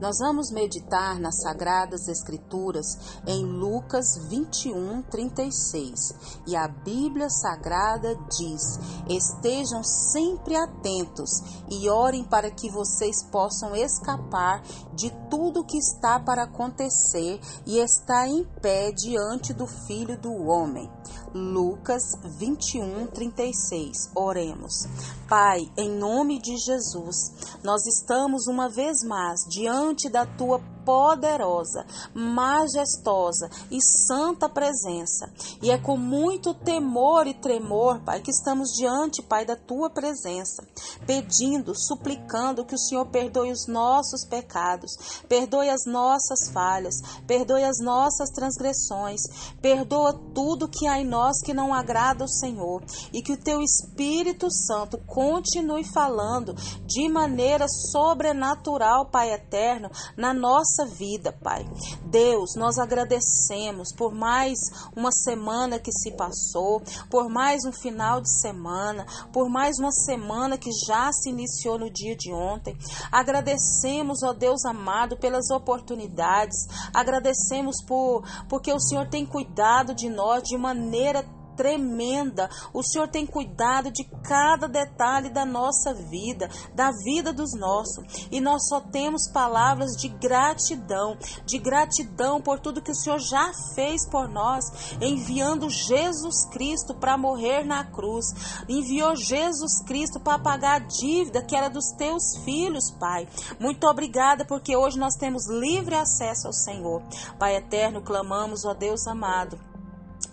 Nós vamos meditar nas Sagradas Escrituras em Lucas 21, 36. E a Bíblia Sagrada diz: Estejam sempre atentos e orem para que vocês possam escapar de tudo que está para acontecer e está em pé diante do Filho do Homem. Lucas 21, 36. Oremos. Pai, em nome de Jesus, nós estamos uma vez mais diante da tua poderosa, majestosa e santa presença. E é com muito temor e tremor, Pai, que estamos diante, Pai, da tua presença, pedindo, suplicando que o Senhor perdoe os nossos pecados, perdoe as nossas falhas, perdoe as nossas transgressões, perdoa tudo que há em nós que não agrada ao Senhor e que o teu Espírito Santo continue falando de maneira sobrenatural, Pai eterno, na nossa nossa vida, Pai. Deus, nós agradecemos por mais uma semana que se passou, por mais um final de semana, por mais uma semana que já se iniciou no dia de ontem. Agradecemos, ó Deus amado, pelas oportunidades. Agradecemos por porque o Senhor tem cuidado de nós de maneira tremenda. O Senhor tem cuidado de cada detalhe da nossa vida, da vida dos nossos. E nós só temos palavras de gratidão, de gratidão por tudo que o Senhor já fez por nós, enviando Jesus Cristo para morrer na cruz. Enviou Jesus Cristo para pagar a dívida que era dos teus filhos, Pai. Muito obrigada porque hoje nós temos livre acesso ao Senhor. Pai eterno, clamamos, ó Deus amado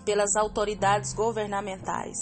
pelas autoridades governamentais.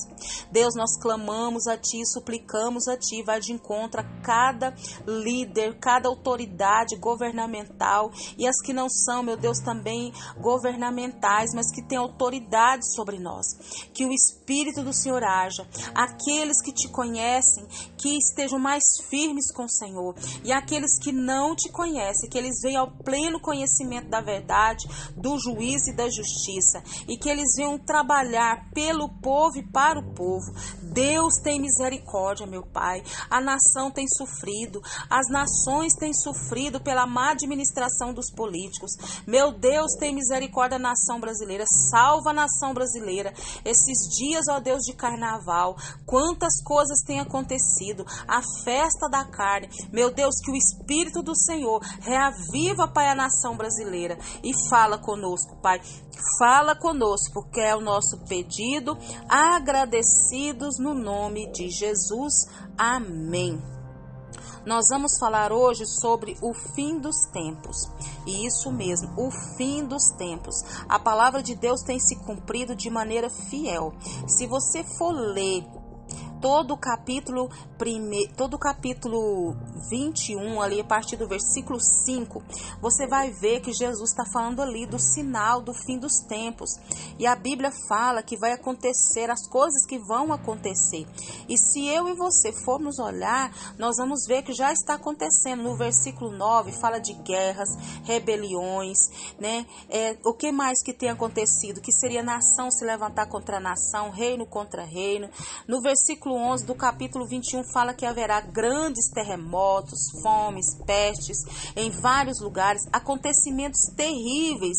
Deus, nós clamamos a Ti, suplicamos a Ti, vai de encontro a cada líder, cada autoridade governamental e as que não são, meu Deus, também governamentais, mas que têm autoridade sobre nós. Que o Espírito do Senhor haja, aqueles que te conhecem, que estejam mais firmes com o Senhor, e aqueles que não te conhecem, que eles venham ao pleno conhecimento da verdade, do juízo e da justiça, e que eles venham trabalhar pelo povo e para o povo. Deus tem misericórdia, meu Pai. A nação tem sofrido, as nações têm sofrido pela má administração dos políticos. Meu Deus, tem misericórdia da nação brasileira. Salva a nação brasileira. Esses dias, ó Deus de carnaval, quantas coisas têm acontecido. A festa da carne. Meu Deus, que o Espírito do Senhor reaviva, Pai, a nação brasileira e fala conosco, Pai. Fala conosco, porque é o nosso pedido, agradecidos no nome de Jesus. Amém. Nós vamos falar hoje sobre o fim dos tempos. E isso mesmo, o fim dos tempos. A palavra de Deus tem se cumprido de maneira fiel. Se você for ler todo o capítulo prime... todo o capítulo 21 ali a partir do versículo 5, você vai ver que Jesus está falando ali do sinal do fim dos tempos. E a Bíblia fala que vai acontecer as coisas que vão acontecer. E se eu e você formos olhar, nós vamos ver que já está acontecendo. No versículo 9 fala de guerras, rebeliões, né? É, o que mais que tem acontecido? Que seria nação se levantar contra nação, reino contra reino. No versículo versículo 11 do capítulo 21 fala que haverá grandes terremotos, fomes, pestes em vários lugares, acontecimentos terríveis,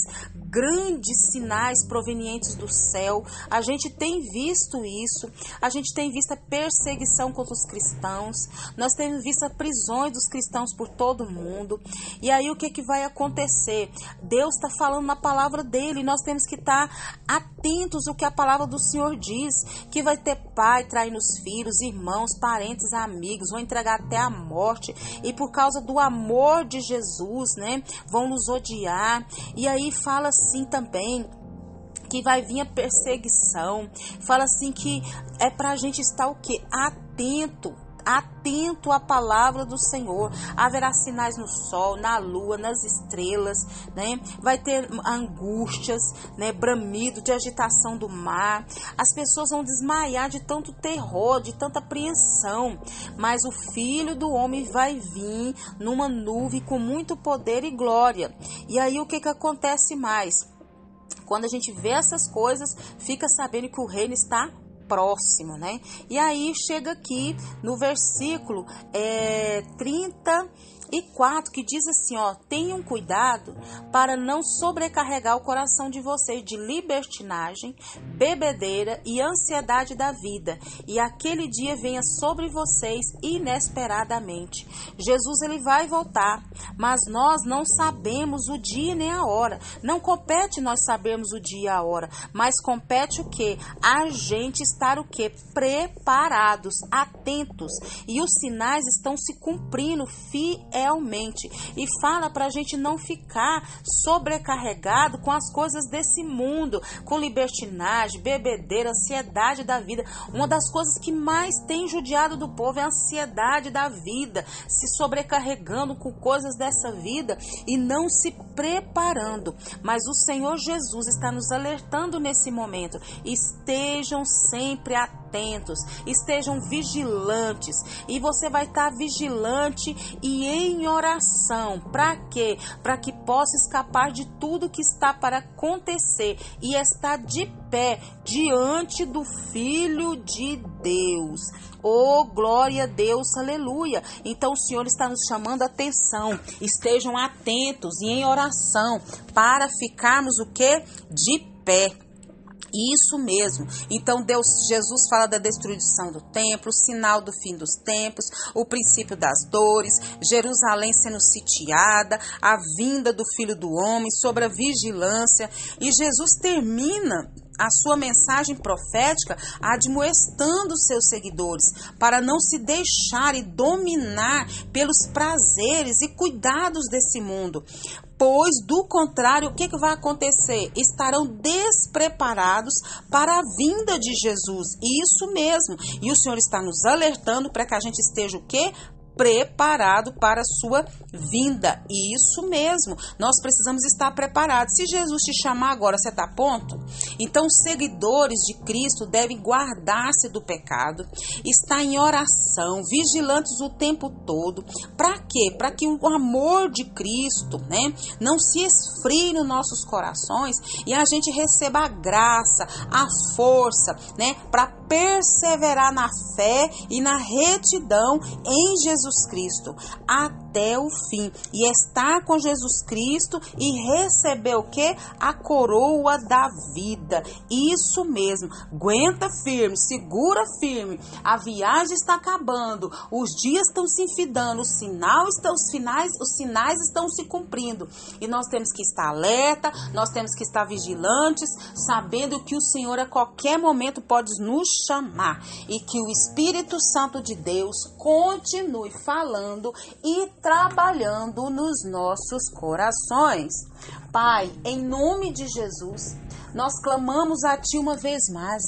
grandes sinais provenientes do céu. A gente tem visto isso, a gente tem visto a perseguição contra os cristãos, nós temos visto prisões dos cristãos por todo o mundo. E aí o que, que vai acontecer? Deus está falando na palavra dele, nós temos que estar atentos ao que a palavra do Senhor diz, que vai ter pai traindo os filhos, irmãos, parentes, amigos, vão entregar até a morte. E por causa do amor de Jesus, né, vão nos odiar. E aí fala assim também que vai vir a perseguição. Fala assim que é para a gente estar o que atento atento à palavra do Senhor. Haverá sinais no sol, na lua, nas estrelas, né? Vai ter angústias, né? Bramido de agitação do mar. As pessoas vão desmaiar de tanto terror, de tanta apreensão. Mas o Filho do Homem vai vir numa nuvem com muito poder e glória. E aí o que que acontece mais? Quando a gente vê essas coisas, fica sabendo que o reino está próximo, né? E aí chega aqui no versículo é, 30 e 4, que diz assim, ó, tenham cuidado para não sobrecarregar o coração de vocês de libertinagem, bebedeira e ansiedade da vida, e aquele dia venha sobre vocês inesperadamente. Jesus ele vai voltar, mas nós não sabemos o dia nem a hora. Não compete nós sabermos o dia e a hora, mas compete o que? A gente estar o que? Preparados, atentos. E os sinais estão se cumprindo fielmente realmente e fala para a gente não ficar sobrecarregado com as coisas desse mundo, com libertinagem, bebedeira, ansiedade da vida. Uma das coisas que mais tem judiado do povo é a ansiedade da vida, se sobrecarregando com coisas dessa vida e não se preparando. Mas o Senhor Jesus está nos alertando nesse momento. Estejam sempre atentos atentos, estejam vigilantes. E você vai estar vigilante e em oração. Para quê? Para que possa escapar de tudo que está para acontecer e estar de pé diante do Filho de Deus. Oh, glória a Deus, aleluia. Então o Senhor está nos chamando a atenção. Estejam atentos e em oração para ficarmos o que? De pé. Isso mesmo. Então Deus, Jesus fala da destruição do templo, o sinal do fim dos tempos, o princípio das dores, Jerusalém sendo sitiada, a vinda do Filho do Homem, sobre a vigilância. E Jesus termina a sua mensagem profética admoestando seus seguidores para não se deixarem dominar pelos prazeres e cuidados desse mundo. Pois, do contrário, o que, que vai acontecer? Estarão despreparados para a vinda de Jesus. Isso mesmo. E o Senhor está nos alertando para que a gente esteja o quê? Preparado para a sua vinda. E isso mesmo, nós precisamos estar preparados. Se Jesus te chamar agora, você está pronto? Então, seguidores de Cristo devem guardar-se do pecado, estar em oração, vigilantes o tempo todo. Para quê? Para que o amor de Cristo, né, não se esfrie nos nossos corações e a gente receba a graça, a força, né, para perseverar na fé e na retidão em Jesus Cristo até o fim e estar com Jesus Cristo e receber o que? A coroa da vida. Isso mesmo. Aguenta firme, segura firme. A viagem está acabando, os dias estão se enfidando, os sinais estão os finais, os sinais estão se cumprindo. E nós temos que estar alerta, nós temos que estar vigilantes, sabendo que o Senhor a qualquer momento pode nos chamar e que o Espírito Santo de Deus continue falando e trabalhando nos nossos corações. Pai, em nome de Jesus, nós clamamos a Ti uma vez mais.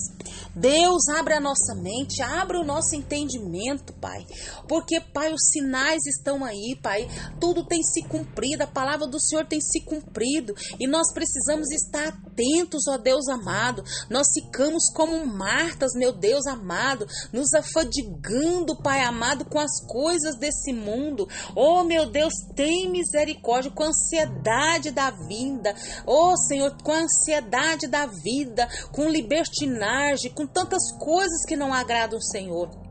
Deus, abre a nossa mente, abre o nosso entendimento, Pai. Porque, Pai, os sinais estão aí, Pai. Tudo tem se cumprido, a palavra do Senhor tem se cumprido. E nós precisamos estar atentos, ó Deus amado. Nós ficamos como Martas, meu Deus amado, nos afadigando, Pai amado, com as coisas desse mundo. Oh, meu Deus, tem misericórdia com a ansiedade da vinda. Oh, Senhor, com a ansiedade da vida, com libertinagem, com tantas coisas que não agradam o Senhor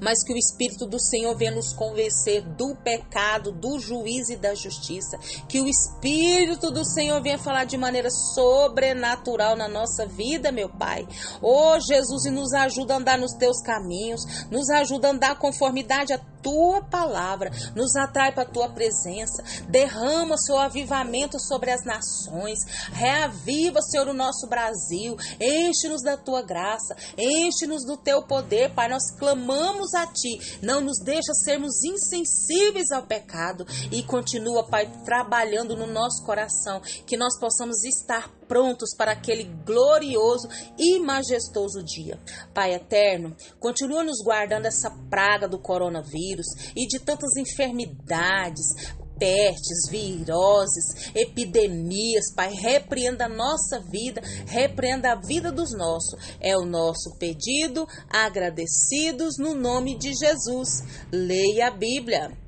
mas que o Espírito do Senhor venha nos convencer do pecado, do juízo e da justiça. Que o Espírito do Senhor venha falar de maneira sobrenatural na nossa vida, meu Pai. Oh, Jesus, e nos ajuda a andar nos teus caminhos, nos ajuda a andar conformidade a tua palavra, nos atrai para a tua presença, derrama seu avivamento sobre as nações, reaviva, Senhor, o nosso Brasil, enche-nos da tua graça, enche-nos do teu poder, Pai. Nós clamamos a ti, não nos deixa sermos insensíveis ao pecado e continua, Pai, trabalhando no nosso coração, que nós possamos estar prontos para aquele glorioso e majestoso dia. Pai eterno, continua nos guardando essa praga do coronavírus e de tantas enfermidades, pestes, viroses, epidemias, Pai, repreenda a nossa vida, repreenda a vida dos nossos. É o nosso pedido, agradecidos no nome de Jesus. Leia a Bíblia.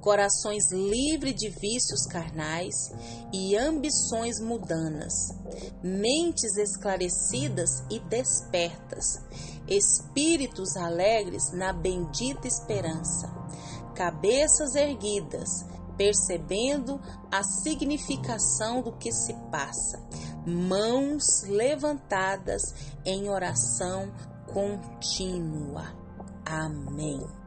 Corações livres de vícios carnais e ambições mudanas, mentes esclarecidas e despertas, espíritos alegres na bendita esperança, cabeças erguidas, percebendo a significação do que se passa, mãos levantadas em oração contínua. Amém.